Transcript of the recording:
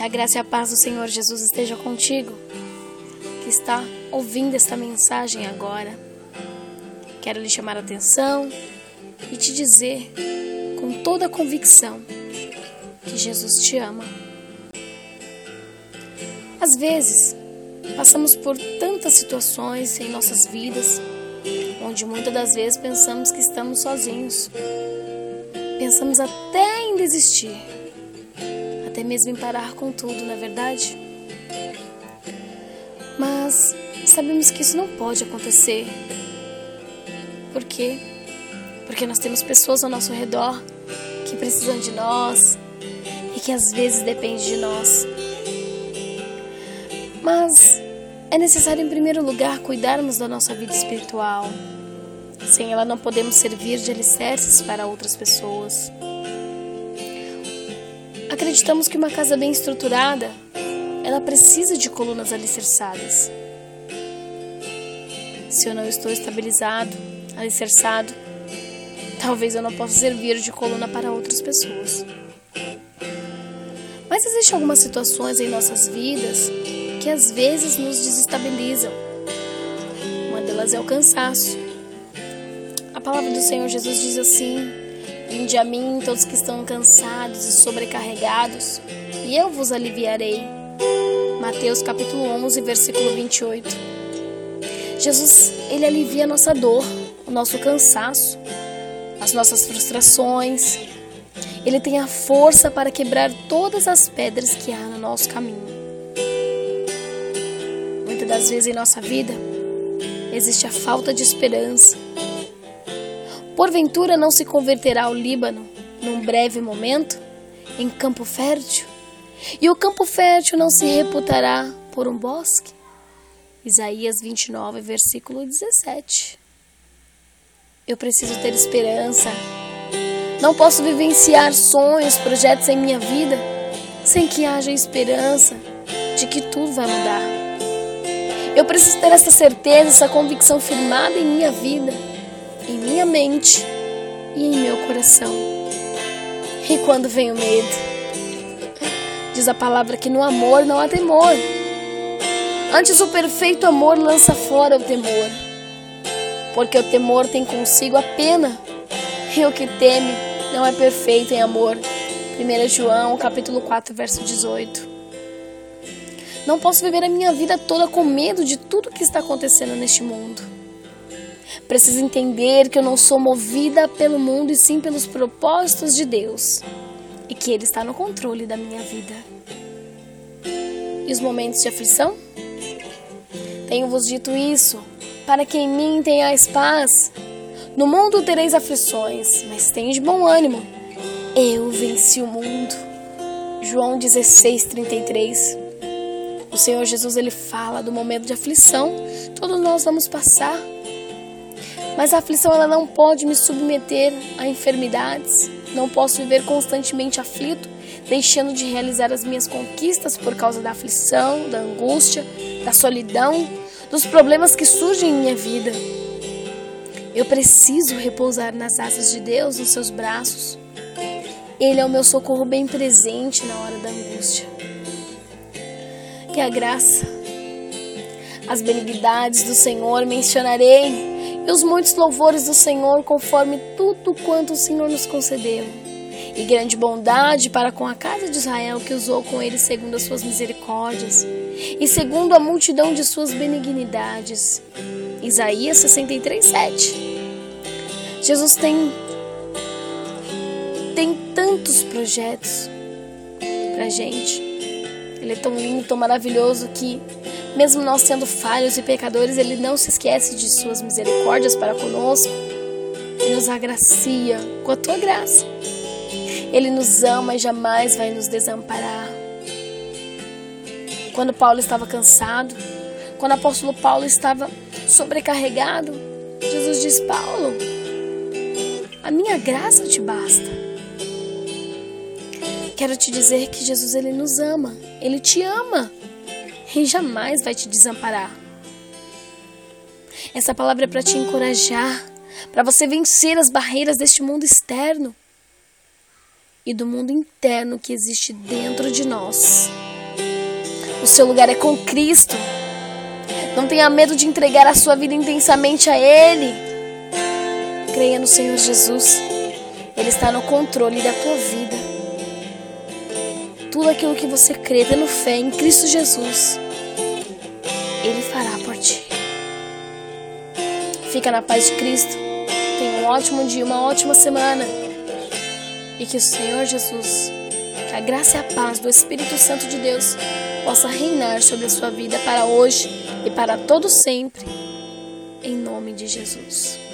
Que a graça e a paz do Senhor Jesus esteja contigo, que está ouvindo esta mensagem agora. Quero lhe chamar a atenção e te dizer com toda a convicção que Jesus te ama. Às vezes, passamos por tantas situações em nossas vidas, onde muitas das vezes pensamos que estamos sozinhos. Pensamos até em desistir, até mesmo em parar com tudo, na é verdade? Mas sabemos que isso não pode acontecer. Por quê? Porque nós temos pessoas ao nosso redor que precisam de nós e que às vezes dependem de nós. Mas é necessário, em primeiro lugar, cuidarmos da nossa vida espiritual. Sem ela, não podemos servir de alicerces para outras pessoas. Acreditamos que uma casa bem estruturada, ela precisa de colunas alicerçadas. Se eu não estou estabilizado, alicerçado, talvez eu não possa servir de coluna para outras pessoas. Mas existem algumas situações em nossas vidas que às vezes nos desestabilizam. Uma delas é o cansaço. A palavra do Senhor Jesus diz assim: Vinde a mim todos que estão cansados e sobrecarregados, e eu vos aliviarei. Mateus capítulo 11, versículo 28. Jesus, ele alivia a nossa dor, o nosso cansaço, as nossas frustrações. Ele tem a força para quebrar todas as pedras que há no nosso caminho das vezes em nossa vida existe a falta de esperança. Porventura não se converterá o Líbano, num breve momento, em campo fértil? E o campo fértil não se reputará por um bosque? Isaías 29, versículo 17. Eu preciso ter esperança. Não posso vivenciar sonhos, projetos em minha vida sem que haja esperança de que tudo vai mudar. Eu preciso ter essa certeza, essa convicção firmada em minha vida, em minha mente e em meu coração. E quando vem o medo? Diz a palavra que no amor não há temor. Antes o perfeito amor lança fora o temor. Porque o temor tem consigo a pena. E o que teme não é perfeito em amor. 1 João, capítulo 4, verso 18. Não posso viver a minha vida toda com medo de tudo que está acontecendo neste mundo. Preciso entender que eu não sou movida pelo mundo e sim pelos propósitos de Deus e que Ele está no controle da minha vida. E os momentos de aflição? Tenho-vos dito isso, para que em mim tenhais paz. No mundo tereis aflições, mas de bom ânimo. Eu venci o mundo. João 16, 33. O Senhor Jesus ele fala do momento de aflição, todos nós vamos passar. Mas a aflição ela não pode me submeter a enfermidades. Não posso viver constantemente aflito, deixando de realizar as minhas conquistas por causa da aflição, da angústia, da solidão, dos problemas que surgem em minha vida. Eu preciso repousar nas asas de Deus, nos seus braços. Ele é o meu socorro bem presente na hora da angústia que a graça, as benignidades do Senhor mencionarei, e os muitos louvores do Senhor, conforme tudo quanto o Senhor nos concedeu, e grande bondade para com a casa de Israel, que usou com ele segundo as suas misericórdias, e segundo a multidão de suas benignidades. Isaías 63, 7. Jesus tem, tem tantos projetos pra gente ele é tão lindo, tão maravilhoso que, mesmo nós sendo falhos e pecadores, Ele não se esquece de Suas misericórdias para conosco e nos agracia com a Tua graça. Ele nos ama e jamais vai nos desamparar. Quando Paulo estava cansado, quando o apóstolo Paulo estava sobrecarregado, Jesus diz: Paulo, a minha graça te basta. Quero te dizer que Jesus ele nos ama, ele te ama e jamais vai te desamparar. Essa palavra é para te encorajar, para você vencer as barreiras deste mundo externo e do mundo interno que existe dentro de nós. O seu lugar é com Cristo. Não tenha medo de entregar a sua vida intensamente a Ele. Creia no Senhor Jesus. Ele está no controle da tua vida. Tudo aquilo que você crê, tendo fé em Cristo Jesus, Ele fará por ti. Fica na paz de Cristo. Tenha um ótimo dia, uma ótima semana. E que o Senhor Jesus, que a graça e a paz do Espírito Santo de Deus possa reinar sobre a sua vida para hoje e para todo sempre. Em nome de Jesus.